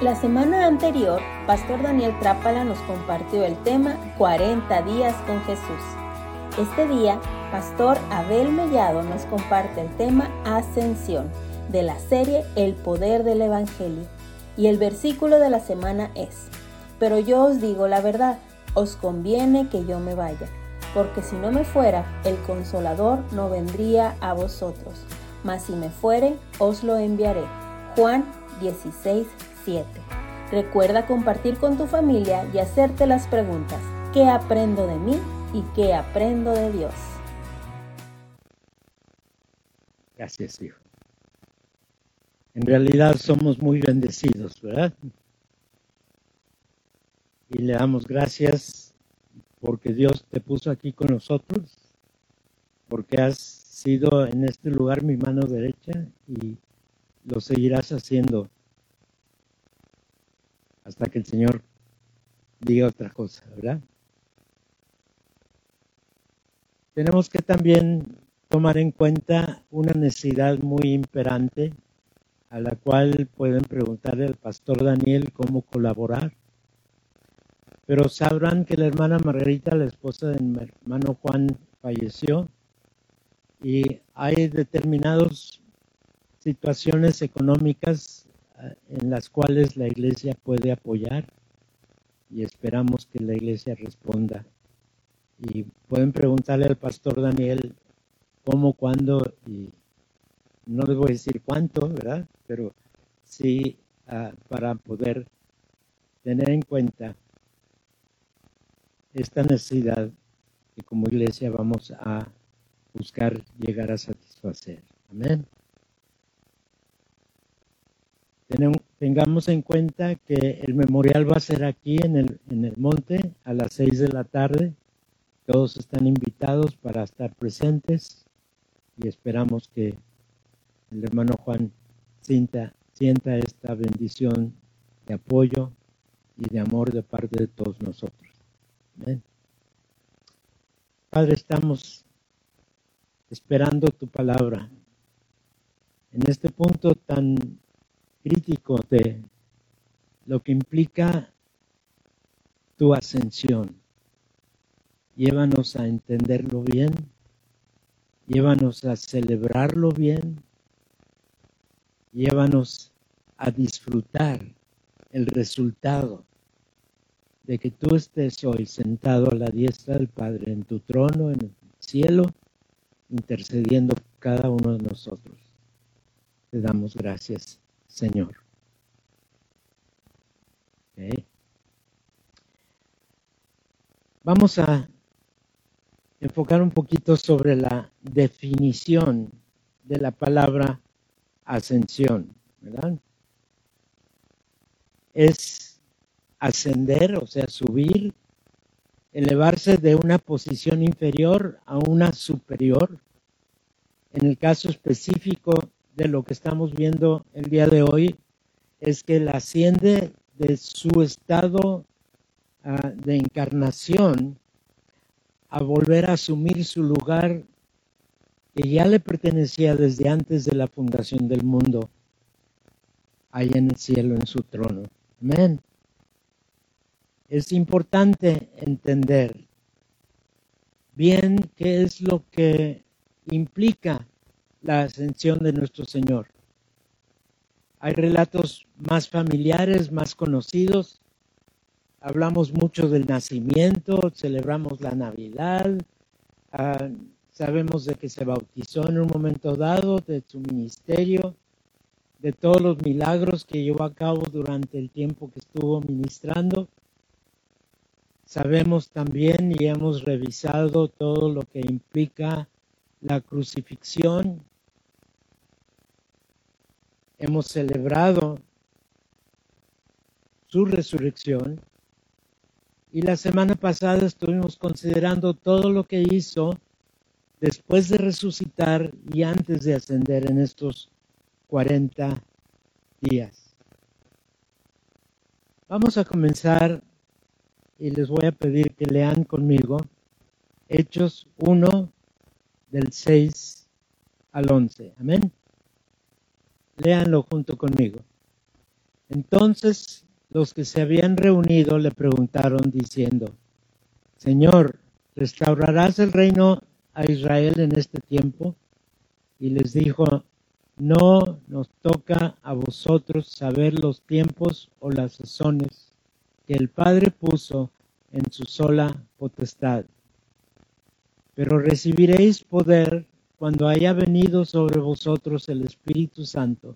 La semana anterior, Pastor Daniel Trápala nos compartió el tema 40 días con Jesús. Este día, Pastor Abel Mellado nos comparte el tema Ascensión de la serie El Poder del Evangelio. Y el versículo de la semana es, Pero yo os digo la verdad, os conviene que yo me vaya, porque si no me fuera, el consolador no vendría a vosotros, mas si me fuere, os lo enviaré. Juan 16, Recuerda compartir con tu familia y hacerte las preguntas, ¿qué aprendo de mí y qué aprendo de Dios? Gracias, hijo. En realidad somos muy bendecidos, ¿verdad? Y le damos gracias porque Dios te puso aquí con nosotros, porque has sido en este lugar mi mano derecha y lo seguirás haciendo hasta que el Señor diga otra cosa, ¿verdad? Tenemos que también tomar en cuenta una necesidad muy imperante a la cual pueden preguntarle al pastor Daniel cómo colaborar. Pero sabrán que la hermana Margarita, la esposa del hermano Juan, falleció y hay determinadas situaciones económicas en las cuales la iglesia puede apoyar y esperamos que la iglesia responda. Y pueden preguntarle al pastor Daniel cómo, cuándo, y no les voy a decir cuánto, ¿verdad? Pero sí ah, para poder tener en cuenta esta necesidad que como iglesia vamos a buscar llegar a satisfacer. Amén tengamos en cuenta que el memorial va a ser aquí en el, en el monte a las seis de la tarde. Todos están invitados para estar presentes y esperamos que el hermano Juan sienta, sienta esta bendición de apoyo y de amor de parte de todos nosotros. Padre, estamos esperando tu palabra. En este punto tan crítico de lo que implica tu ascensión. Llévanos a entenderlo bien, llévanos a celebrarlo bien, llévanos a disfrutar el resultado de que tú estés hoy sentado a la diestra del Padre en tu trono en el cielo, intercediendo cada uno de nosotros. Te damos gracias. Señor. Vamos a enfocar un poquito sobre la definición de la palabra ascensión. Es ascender, o sea, subir, elevarse de una posición inferior a una superior. En el caso específico de lo que estamos viendo el día de hoy es que él asciende de su estado ah, de encarnación a volver a asumir su lugar que ya le pertenecía desde antes de la fundación del mundo, ahí en el cielo, en su trono. Amén. Es importante entender bien qué es lo que implica la ascensión de nuestro Señor. Hay relatos más familiares, más conocidos. Hablamos mucho del nacimiento, celebramos la Navidad, ah, sabemos de que se bautizó en un momento dado, de su ministerio, de todos los milagros que llevó a cabo durante el tiempo que estuvo ministrando. Sabemos también y hemos revisado todo lo que implica la crucifixión. Hemos celebrado su resurrección y la semana pasada estuvimos considerando todo lo que hizo después de resucitar y antes de ascender en estos 40 días. Vamos a comenzar y les voy a pedir que lean conmigo Hechos 1, del 6 al 11. Amén. Léanlo junto conmigo. Entonces los que se habían reunido le preguntaron diciendo, Señor, ¿restaurarás el reino a Israel en este tiempo? Y les dijo, no nos toca a vosotros saber los tiempos o las sazones que el Padre puso en su sola potestad. Pero recibiréis poder cuando haya venido sobre vosotros el Espíritu Santo,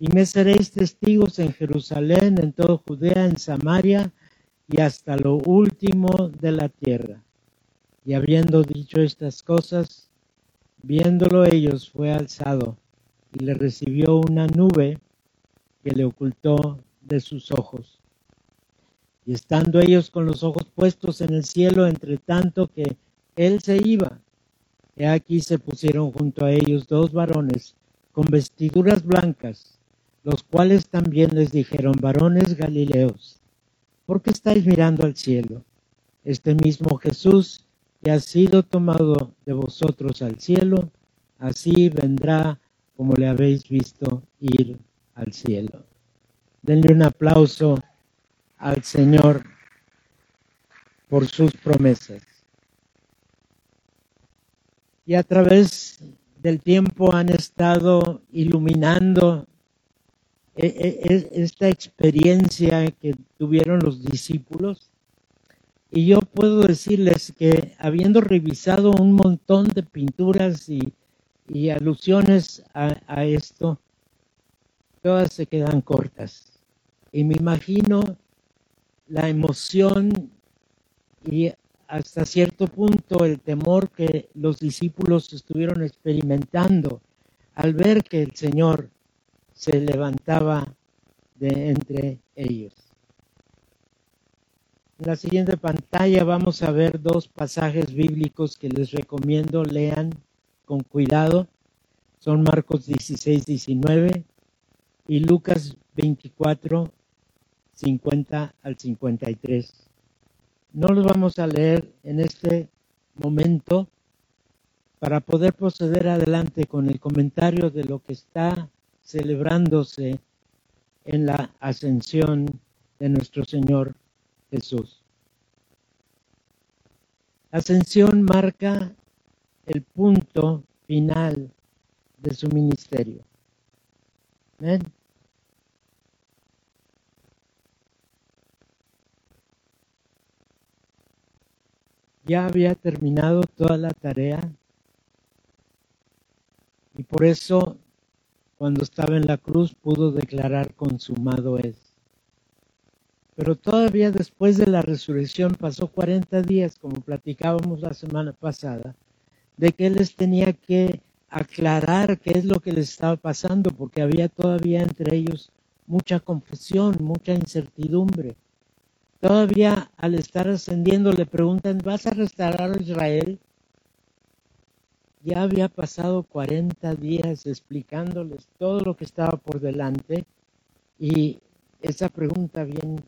y me seréis testigos en Jerusalén, en toda Judea, en Samaria y hasta lo último de la tierra. Y habiendo dicho estas cosas, viéndolo ellos, fue alzado y le recibió una nube que le ocultó de sus ojos. Y estando ellos con los ojos puestos en el cielo, entre tanto que él se iba, he aquí se pusieron junto a ellos dos varones con vestiduras blancas, los cuales también les dijeron, varones galileos, ¿por qué estáis mirando al cielo? Este mismo Jesús que ha sido tomado de vosotros al cielo, así vendrá como le habéis visto ir al cielo. Denle un aplauso al Señor por sus promesas. Y a través del tiempo han estado iluminando e, e, e, esta experiencia que tuvieron los discípulos. Y yo puedo decirles que habiendo revisado un montón de pinturas y, alusiones a, a esto, todas se quedan cortas. Y me imagino la emoción y hasta cierto punto el temor que los discípulos estuvieron experimentando al ver que el Señor se levantaba de entre ellos. En la siguiente pantalla vamos a ver dos pasajes bíblicos que les recomiendo lean con cuidado. Son Marcos 16, 19 y Lucas 24, 50 al 53. No los vamos a leer en este momento para poder proceder adelante con el comentario de lo que está celebrándose en la ascensión de nuestro Señor Jesús. Ascensión marca el punto final de su ministerio. ¿Ven? Ya había terminado toda la tarea y por eso cuando estaba en la cruz pudo declarar consumado es. Pero todavía después de la resurrección pasó 40 días, como platicábamos la semana pasada, de que él les tenía que aclarar qué es lo que les estaba pasando, porque había todavía entre ellos mucha confusión, mucha incertidumbre. Todavía al estar ascendiendo le preguntan, ¿vas a restaurar a Israel? Ya había pasado 40 días explicándoles todo lo que estaba por delante y esa pregunta bien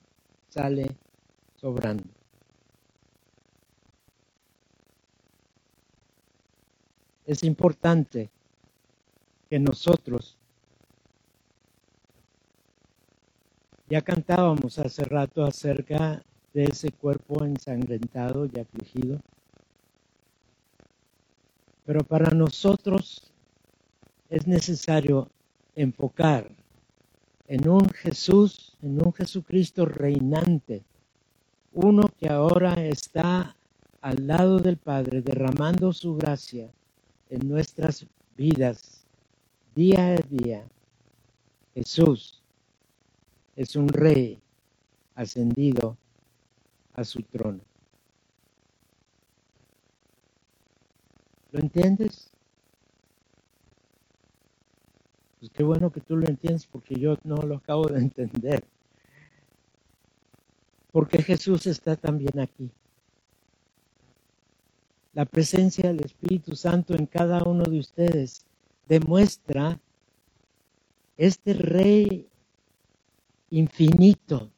sale sobrando. Es importante que nosotros Ya cantábamos hace rato acerca de ese cuerpo ensangrentado y afligido. Pero para nosotros es necesario enfocar en un Jesús, en un Jesucristo reinante, uno que ahora está al lado del Padre, derramando su gracia en nuestras vidas día a día. Jesús, es un rey ascendido a su trono. ¿Lo entiendes? Pues qué bueno que tú lo entiendes porque yo no lo acabo de entender. Porque Jesús está también aquí. La presencia del Espíritu Santo en cada uno de ustedes demuestra este rey infinito,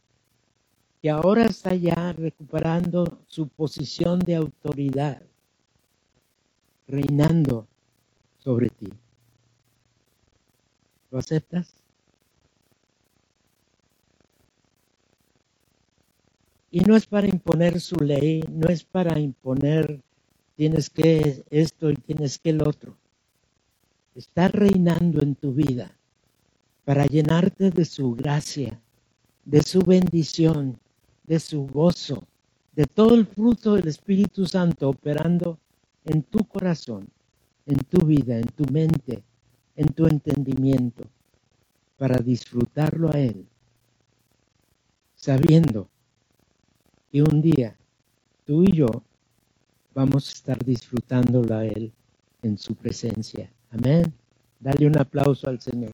que ahora está ya recuperando su posición de autoridad, reinando sobre ti. ¿Lo aceptas? Y no es para imponer su ley, no es para imponer tienes que esto y tienes que el otro. Está reinando en tu vida para llenarte de su gracia, de su bendición, de su gozo, de todo el fruto del Espíritu Santo operando en tu corazón, en tu vida, en tu mente, en tu entendimiento, para disfrutarlo a Él, sabiendo que un día tú y yo vamos a estar disfrutándolo a Él en su presencia. Amén. Dale un aplauso al Señor.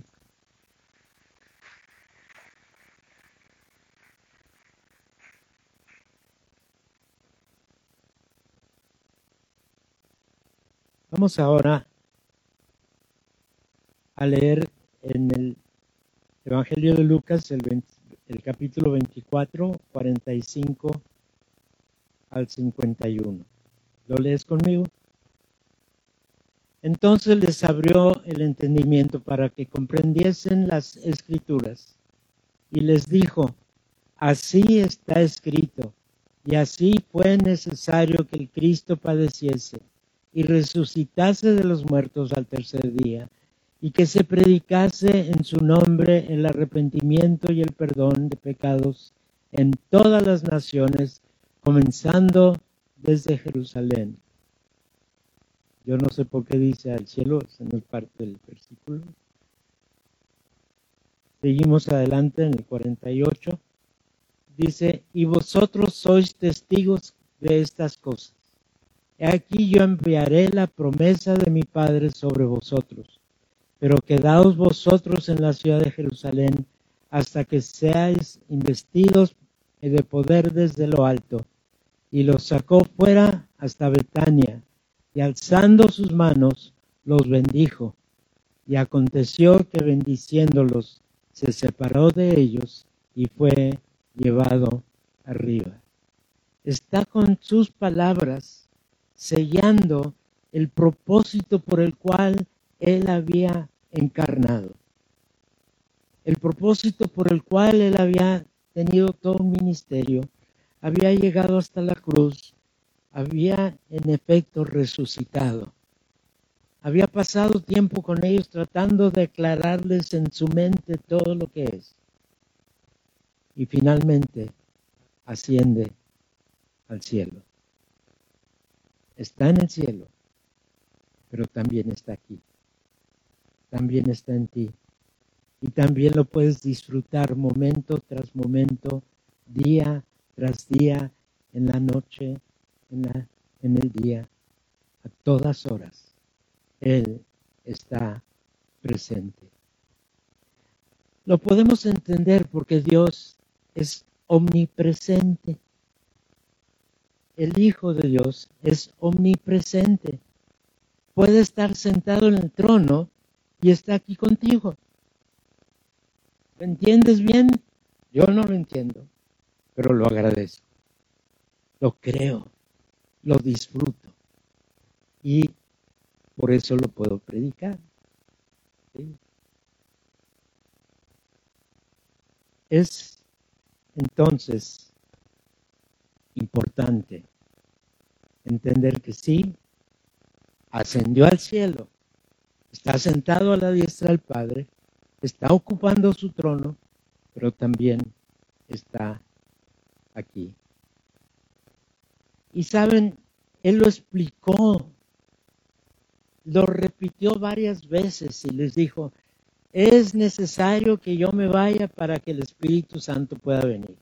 Vamos ahora a leer en el Evangelio de Lucas el, el capítulo 24, 45 al 51. ¿Lo lees conmigo? Entonces les abrió el entendimiento para que comprendiesen las escrituras y les dijo, así está escrito, y así fue necesario que el Cristo padeciese y resucitase de los muertos al tercer día, y que se predicase en su nombre el arrepentimiento y el perdón de pecados en todas las naciones, comenzando desde Jerusalén. Yo no sé por qué dice al cielo, esa no es parte del versículo. Seguimos adelante en el 48. Dice, y vosotros sois testigos de estas cosas aquí yo enviaré la promesa de mi Padre sobre vosotros, pero quedaos vosotros en la ciudad de Jerusalén hasta que seáis investidos de poder desde lo alto. Y los sacó fuera hasta Betania, y alzando sus manos, los bendijo. Y aconteció que bendiciéndolos, se separó de ellos y fue llevado arriba. Está con sus palabras sellando el propósito por el cual Él había encarnado. El propósito por el cual Él había tenido todo un ministerio, había llegado hasta la cruz, había en efecto resucitado. Había pasado tiempo con ellos tratando de aclararles en su mente todo lo que es. Y finalmente asciende al cielo está en el cielo, pero también está aquí. También está en ti. Y también lo puedes disfrutar momento tras momento, día tras día, en la noche, en, el día, a todas horas. Él está presente. Lo podemos entender porque Dios es omnipresente el Hijo de Dios es omnipresente. Puede estar sentado en el trono y está aquí contigo. ¿Lo entiendes bien? Yo no lo entiendo, pero lo agradezco. Lo creo, lo disfruto. Y por eso lo puedo predicar. Es entonces importante entender que sí, ascendió al cielo, está sentado a la diestra del Padre, está ocupando su trono, pero también está aquí. Y saben, Él lo explicó, lo repitió varias veces y les dijo, es necesario que yo me vaya para que el Espíritu Santo pueda venir.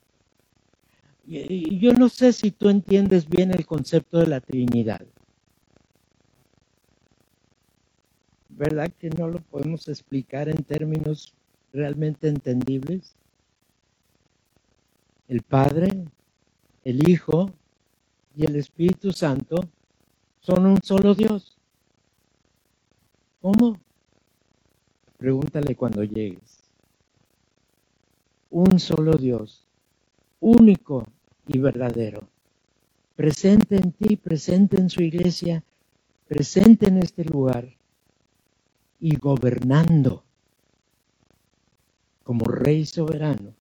Yo no sé si tú entiendes bien el concepto de la Trinidad. ¿Verdad que no lo podemos explicar en términos realmente entendibles? El Padre, el Hijo y el Espíritu Santo son un solo Dios. ¿Cómo? Pregúntale cuando llegues. Un solo Dios único y verdadero. Presente en ti, presente en su iglesia, presente en este lugar y gobernando como rey soberano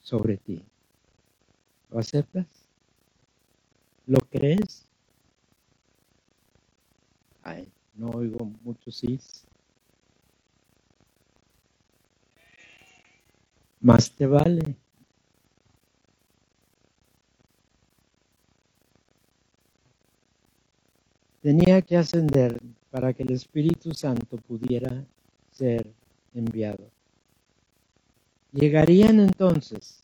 sobre ti. ¿Lo aceptas? ¿Lo crees? Ay, no oigo mucho sí. Más te vale. Tenía que ascender para que el Espíritu Santo pudiera ser enviado. Llegarían entonces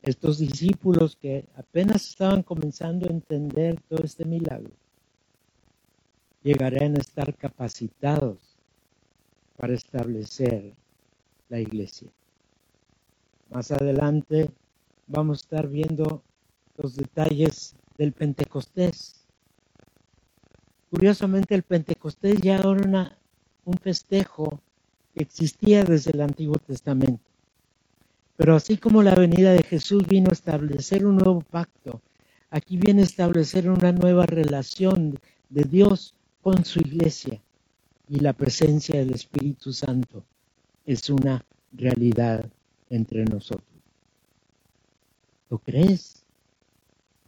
estos discípulos que apenas estaban comenzando a entender todo este milagro, llegarían a estar capacitados para establecer la iglesia. Más adelante vamos a estar viendo los detalles del Pentecostés. Curiosamente el Pentecostés ya era un festejo que existía desde el Antiguo Testamento. Pero así como la venida de Jesús vino a establecer un nuevo pacto, aquí viene a establecer una nueva relación de Dios con su iglesia. Y la presencia del Espíritu Santo es una realidad entre nosotros. ¿Lo crees?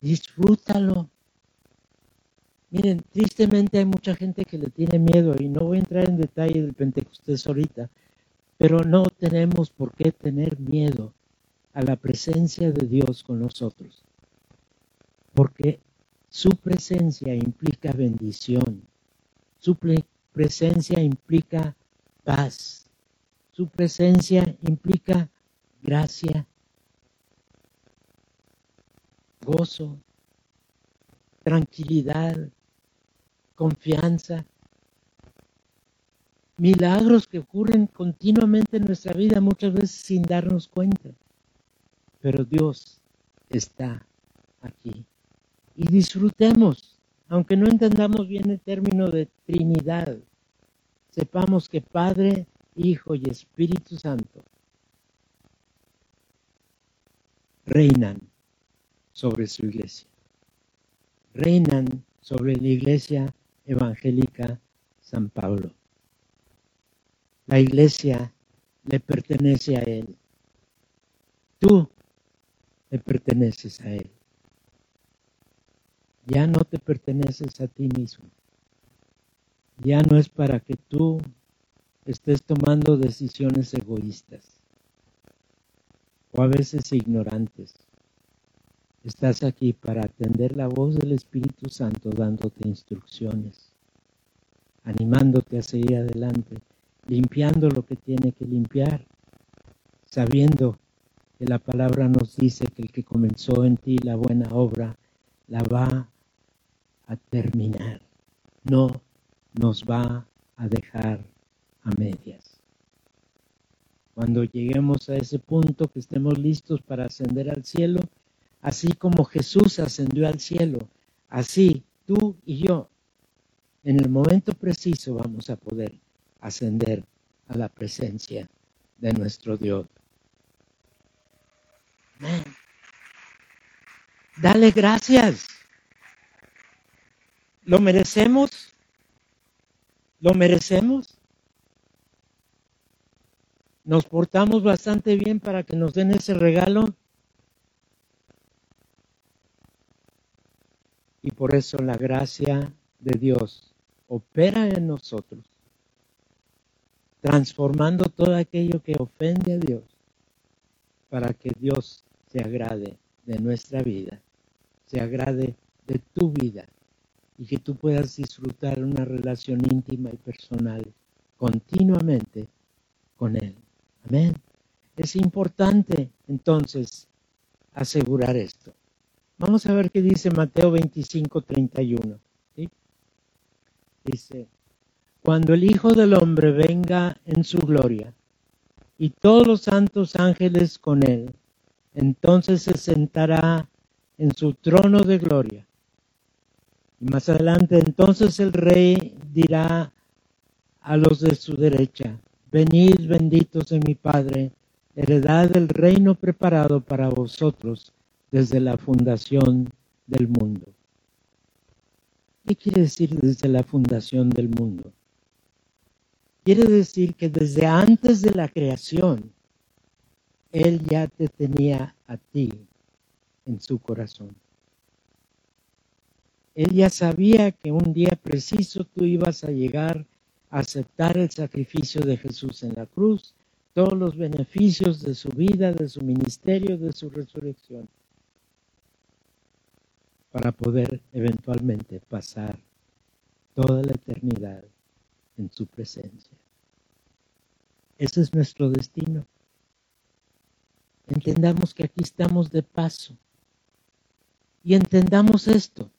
Disfrútalo. Miren, tristemente hay mucha gente que le tiene miedo y no voy a entrar en detalle del Pentecostés ahorita, pero no tenemos por qué tener miedo a la presencia de Dios con nosotros, porque su presencia implica bendición, su presencia implica paz, su presencia implica gracia, gozo, tranquilidad, confianza, milagros que ocurren continuamente en nuestra vida, muchas veces sin darnos cuenta. Pero Dios está aquí. Y disfrutemos, aunque no entendamos bien el término de Trinidad, sepamos que Padre, Hijo y Espíritu Santo reinan sobre su iglesia. Reinan sobre la iglesia evangélica San Pablo. La iglesia le pertenece a Él. Tú le perteneces a Él. Ya no te perteneces a ti mismo. Ya no es para que tú estés tomando decisiones egoístas o a veces ignorantes. Estás aquí para atender la voz del Espíritu Santo dándote instrucciones, animándote a seguir adelante limpiando lo que tiene que limpiar, sabiendo que la palabra nos dice que el que comenzó en ti la buena obra la va a terminar, no nos va a dejar a medias. Cuando lleguemos a ese punto que estemos listos para ascender al cielo, así como Jesús ascendió al cielo, así tú y yo, en el momento preciso vamos a poder ascender a la presencia de nuestro Dios. Dale gracias. ¿Lo merecemos? ¿Lo merecemos? Nos portamos bastante bien para que nos den ese regalo. Y por eso la gracia de Dios opera en nosotros transformando todo aquello que ofende a Dios para que Dios se agrade de nuestra vida, se agrade de tu vida y que tú puedas disfrutar una relación íntima y personal continuamente con Él. Amén. Es importante entonces asegurar esto. Vamos a ver qué dice Mateo 25, 31. Dice, cuando el Hijo del Hombre venga en su gloria y todos los santos ángeles con él, entonces se sentará en su trono de gloria. Y más adelante, entonces el rey dirá a los de su derecha, venid benditos de mi Padre, heredad del reino preparado para vosotros desde la fundación del mundo. ¿Qué quiere decir desde la fundación del mundo? Quiere decir que desde antes de la creación, Él ya te tenía a ti en su corazón. Él ya sabía que un día preciso tú ibas a llegar a aceptar el sacrificio de Jesús en la cruz, todos los beneficios de su vida, de su ministerio, de su resurrección, para poder eventualmente pasar toda la eternidad en su presencia. Ese es nuestro destino. Entendamos que aquí estamos de paso. Y entendamos esto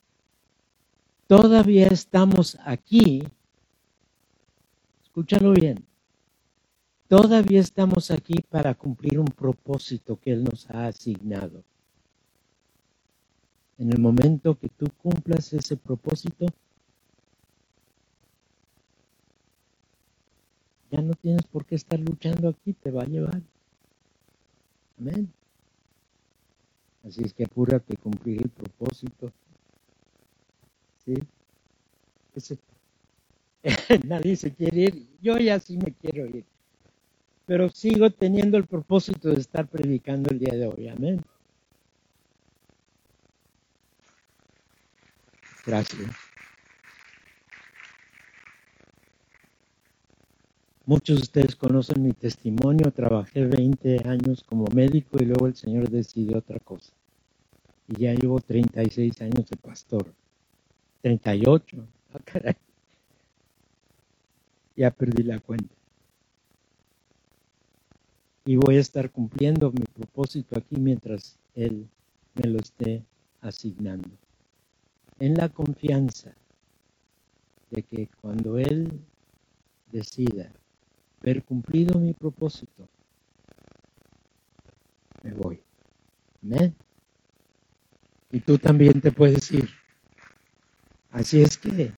todavía estamos aquí, escúchalo bien, todavía estamos aquí para cumplir un propósito que Él nos ha asignado. En el momento que tú cumplas ese propósito, ya no tienes por qué estar luchando aquí, te va a llevar. Amén. Así es que apúrate a cumplir el propósito Nadie se quiere ir. Yo ya sí me quiero ir. Pero sigo teniendo el propósito de estar predicando el día de hoy. Amén. Gracias. Muchos de ustedes conocen mi testimonio. Trabajé 20 años como médico y luego el Señor decidió otra cosa. Y ya llevo 36 años de pastor. 38. Ah, caray. Ya perdí la cuenta. Y voy a estar cumpliendo mi propósito aquí mientras Él me lo esté asignando. En la confianza de que cuando Él decida haber cumplido mi propósito, me voy. Amén. Y tú también te puedes ir. Así es que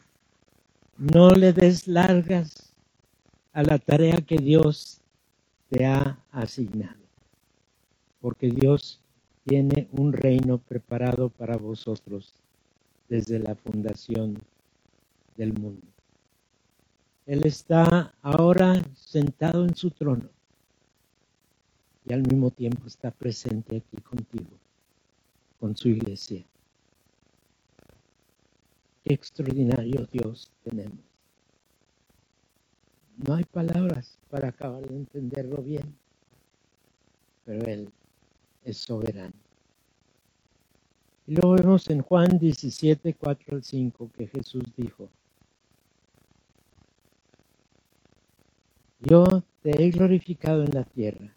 no le des largas a la tarea que Dios te ha asignado, porque Dios tiene un reino preparado para vosotros desde la fundación del mundo. Él está ahora sentado en su trono y al mismo tiempo está presente aquí contigo, con su iglesia. Qué extraordinario Dios tenemos. No hay palabras para acabar de entenderlo bien, pero Él es soberano. Y luego vemos en Juan 17, 4 al 5 que Jesús dijo, yo te he glorificado en la tierra,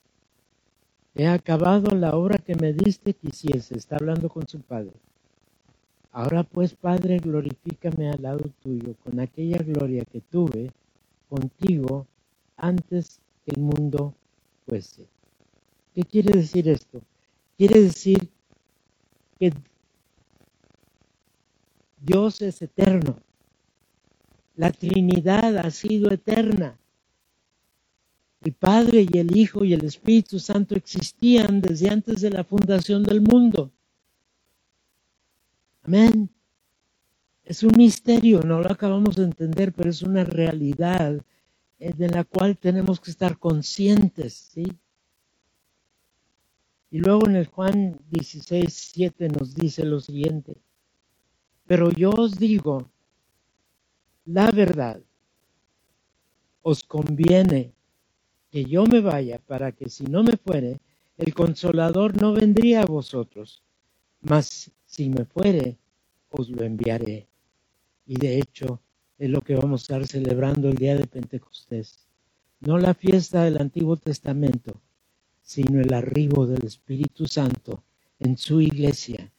he acabado la obra que me diste quisiese, está hablando con su Padre Ahora pues, Padre, glorifícame al lado tuyo con aquella gloria que tuve contigo antes que el mundo fuese. ¿Qué quiere decir esto? Quiere decir que Dios es eterno. La Trinidad ha sido eterna. El Padre y el Hijo y el Espíritu Santo existían desde antes de la fundación del mundo. Amén. Es un misterio, no lo acabamos de entender, pero es una realidad eh, de la cual tenemos que estar conscientes, ¿sí? Y luego en el Juan 16, 7 nos dice lo siguiente, pero yo os digo la verdad, os conviene que yo me vaya para que si no me fuere, el consolador no vendría a vosotros, mas si me fuere, os lo enviaré. Y de hecho, es lo que vamos a estar celebrando el día de Pentecostés. No la fiesta del Antiguo Testamento, sino el arribo del Espíritu Santo en su iglesia,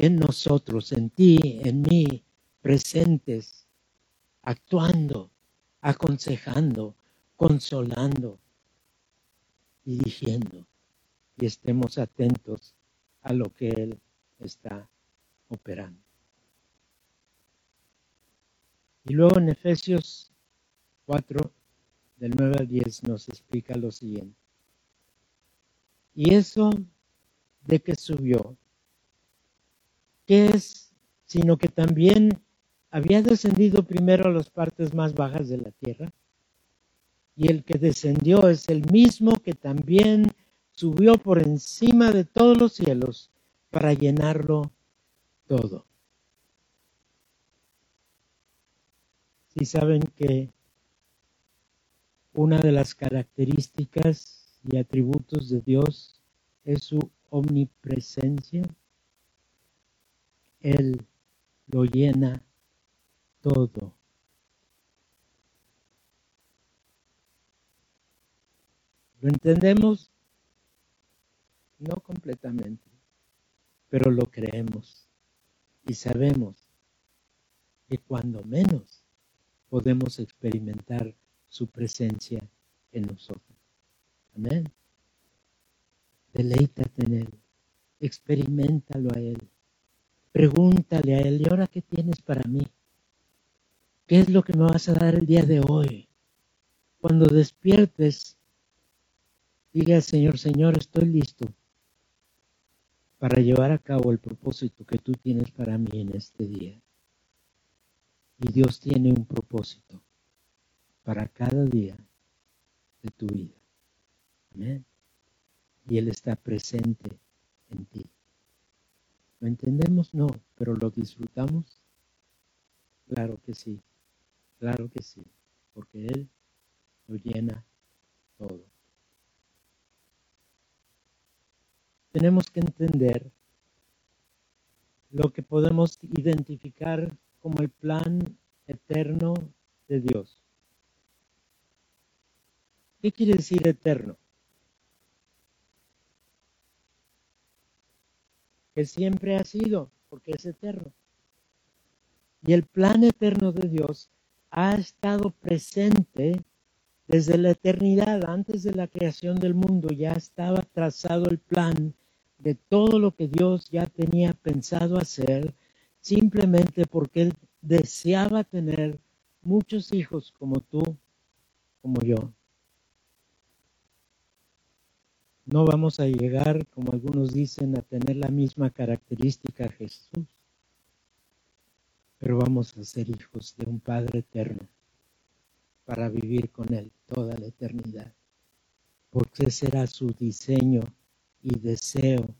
en nosotros, en ti, en mí, presentes, actuando, aconsejando, consolando y diciendo. Y estemos atentos a lo que Él está operando. Y luego en Efesios 4, del 9 al 10, nos explica lo siguiente. Y eso de que subió, ¿qué es? Sino que también había descendido primero a las partes más bajas de la tierra. Y el que descendió es el mismo que también subió por encima de todos los cielos para llenarlo todo. Si saben que una de las características y atributos de Dios es su omnipresencia, Él lo llena todo. ¿Lo entendemos? No completamente, pero lo creemos y sabemos que cuando menos podemos experimentar su presencia en nosotros. Amén. Deleítate en Él, experimentalo a Él, pregúntale a Él, ¿y ahora qué tienes para mí? ¿Qué es lo que me vas a dar el día de hoy? Cuando despiertes, diga Señor, Señor, estoy listo para llevar a cabo el propósito que tú tienes para mí en este día. Y Dios tiene un propósito para cada día de tu vida. Amén. Y Él está presente en ti. ¿Lo entendemos? No, pero lo disfrutamos. Claro que sí, claro que sí, porque Él lo llena todo. Tenemos que entender lo que podemos identificar como el plan eterno de Dios. ¿Qué quiere decir eterno? Siempre ha sido, porque es eterno. Y el plan eterno de Dios ha estado presente desde la eternidad, antes de la creación del mundo, ya estaba trazado el plan de todo lo que Dios ya tenía pensado hacer, simplemente porque Él deseaba tener muchos hijos como tú, como yo. No vamos a llegar, como algunos dicen, a tener la misma característica Jesús, pero vamos a ser hijos de un Padre eterno para vivir con Él toda la eternidad, porque será su diseño y deseo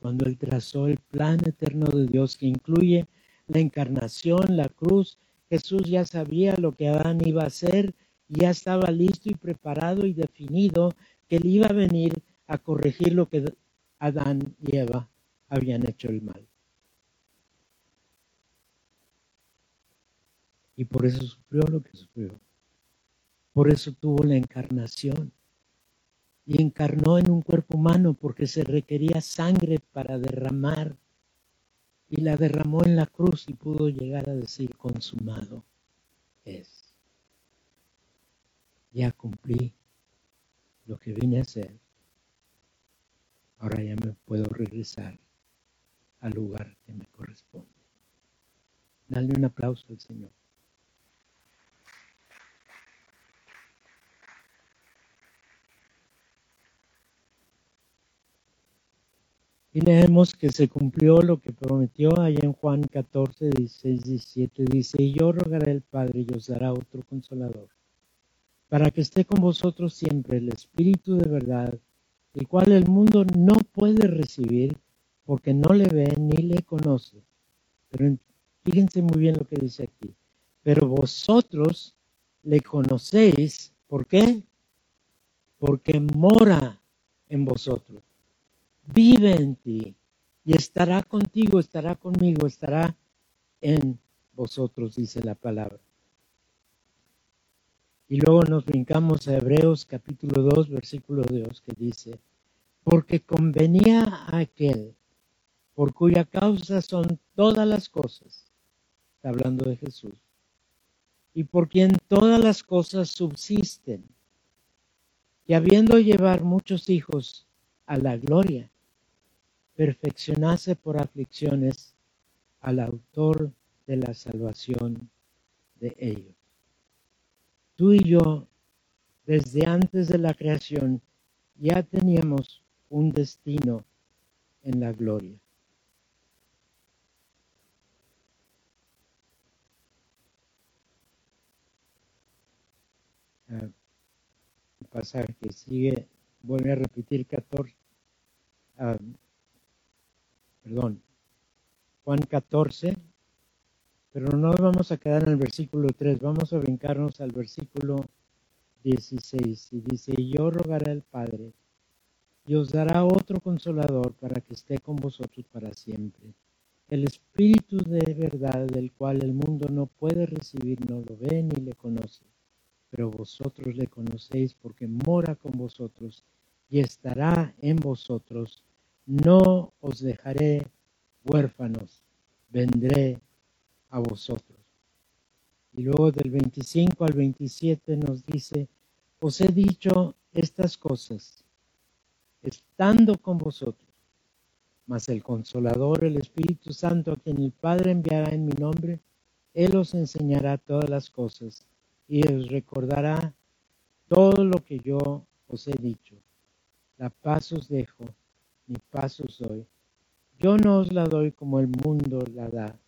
cuando Él trazó el plan eterno de Dios que incluye la encarnación, la cruz. Jesús ya sabía lo que Adán iba a hacer, ya estaba listo y preparado y definido que Él iba a venir a corregir lo que Adán y Eva habían hecho el mal. Y por eso sufrió lo que sufrió. Por eso tuvo la encarnación. Y encarnó en un cuerpo humano porque se requería sangre para derramar. Y la derramó en la cruz y pudo llegar a decir, consumado es. Ya cumplí lo que vine a hacer ahora ya me puedo regresar al lugar que me corresponde. Dale un aplauso al Señor. Y leemos que se cumplió lo que prometió allá en Juan 14, 16, 17. Dice, y yo rogaré al Padre y os dará otro consolador, para que esté con vosotros siempre el Espíritu de verdad el cual el mundo no puede recibir porque no le ve ni le conoce. Pero fíjense muy bien lo que dice aquí. Pero vosotros le conocéis, ¿por qué? Porque mora en vosotros, vive en ti y estará contigo, estará conmigo, estará en vosotros, dice la palabra. Y luego nos brincamos a Hebreos capítulo 2, versículo 2, que dice, porque convenía a aquel por cuya causa son todas las cosas, está hablando de Jesús, y por quien todas las cosas subsisten, y habiendo llevar muchos hijos a la gloria, perfeccionase por aflicciones al autor de la salvación de ellos. Tú y yo, desde antes de la creación, ya teníamos un destino en la gloria. Ah, el pasaje que sigue, vuelve a repetir 14, perdón, Juan 14, pero no vamos a quedar en el versículo 3, vamos a brincarnos al versículo 16 y dice, yo rogaré al Padre y os dará otro consolador para que esté con vosotros para siempre. El Espíritu de verdad del cual el mundo no puede recibir, no lo ve ni le conoce, pero vosotros le conocéis porque mora con vosotros y estará en vosotros. No os dejaré huérfanos, vendré a vosotros. Y luego del 25 al 27 nos dice, os he dicho estas cosas, estando con vosotros. Mas el consolador, el Espíritu Santo, a quien el Padre enviará en mi nombre, Él os enseñará todas las cosas y os recordará todo lo que yo os he dicho. La paz os dejo, mi paz os doy. Yo no os la doy como el mundo la da.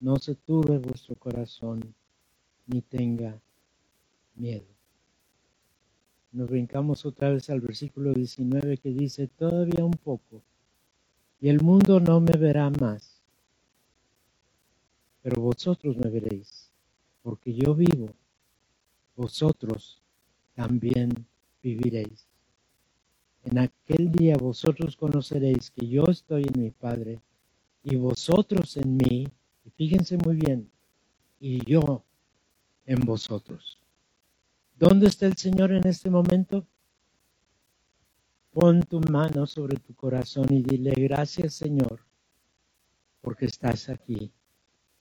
No se turbe vuestro corazón, ni tenga miedo. Nos brincamos otra vez al versículo 19 que dice, todavía un poco, y el mundo no me verá más, pero vosotros me veréis, porque yo vivo, vosotros también viviréis. En aquel día vosotros conoceréis que yo estoy en mi Padre y vosotros en mí, y fíjense muy bien, y yo en vosotros. ¿Dónde está el Señor en este momento? Pon tu mano sobre tu corazón y dile gracias Señor, porque estás aquí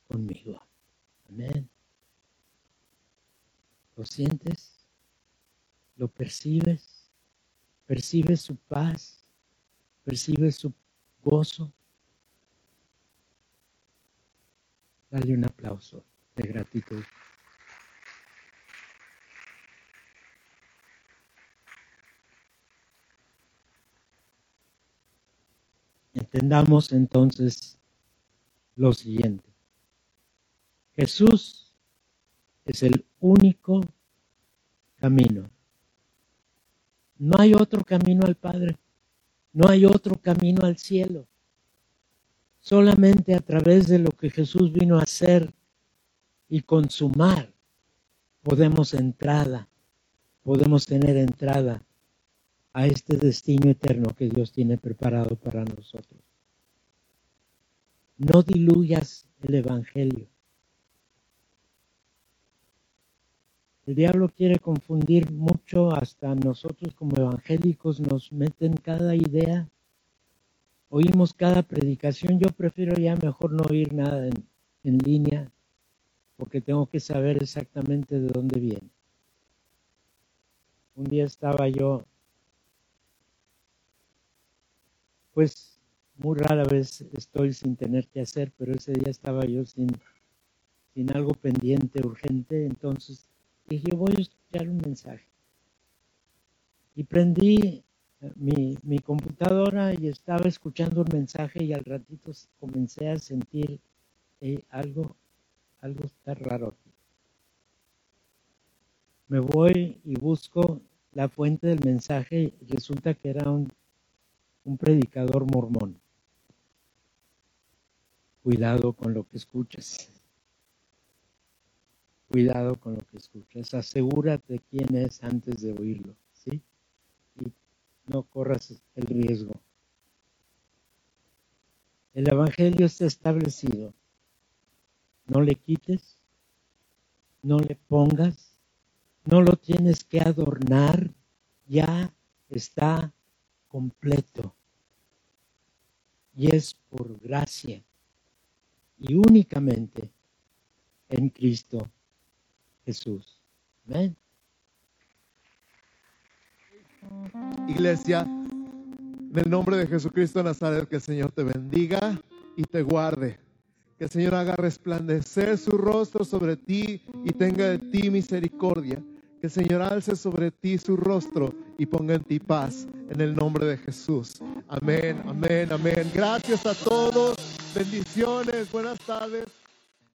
conmigo. Amén. ¿Lo sientes? ¿Lo percibes? percibe su paz, percibe su gozo. Dale un aplauso de gratitud. Entendamos entonces lo siguiente. Jesús es el único camino no hay otro camino al Padre. No hay otro camino al cielo. Solamente a través de lo que Jesús vino a hacer y consumar podemos entrada, podemos tener entrada a este destino eterno que Dios tiene preparado para nosotros. No diluyas el Evangelio. El diablo quiere confundir mucho, hasta nosotros como evangélicos nos meten cada idea, oímos cada predicación. Yo prefiero ya mejor no oír nada en, en línea, porque tengo que saber exactamente de dónde viene. Un día estaba yo, pues muy rara vez estoy sin tener que hacer, pero ese día estaba yo sin, sin algo pendiente, urgente, entonces dije, voy a escuchar un mensaje. Y prendí eh, mi, computadora y estaba escuchando un mensaje y al ratito comencé a sentir eh, algo, algo está raro aquí. Me voy y busco la fuente del mensaje y resulta que era un, un predicador mormón. Cuidado con lo que escuchas. Cuidado con lo que escuchas, asegúrate quién es antes de oírlo, ¿sí? Y no corras el riesgo. El Evangelio está establecido. No le quites, no le pongas, no lo tienes que adornar, ya está completo. Y es por gracia y únicamente en Cristo Jesús. Amén. Iglesia, en el nombre de Jesucristo de Nazaret, que el Señor te bendiga y te guarde. Que el Señor haga resplandecer su rostro sobre ti y tenga de ti misericordia. Que el Señor alce sobre ti su rostro y ponga en ti paz. En el nombre de Jesús. Amén, amén, amén. Gracias a todos. Bendiciones. Buenas tardes.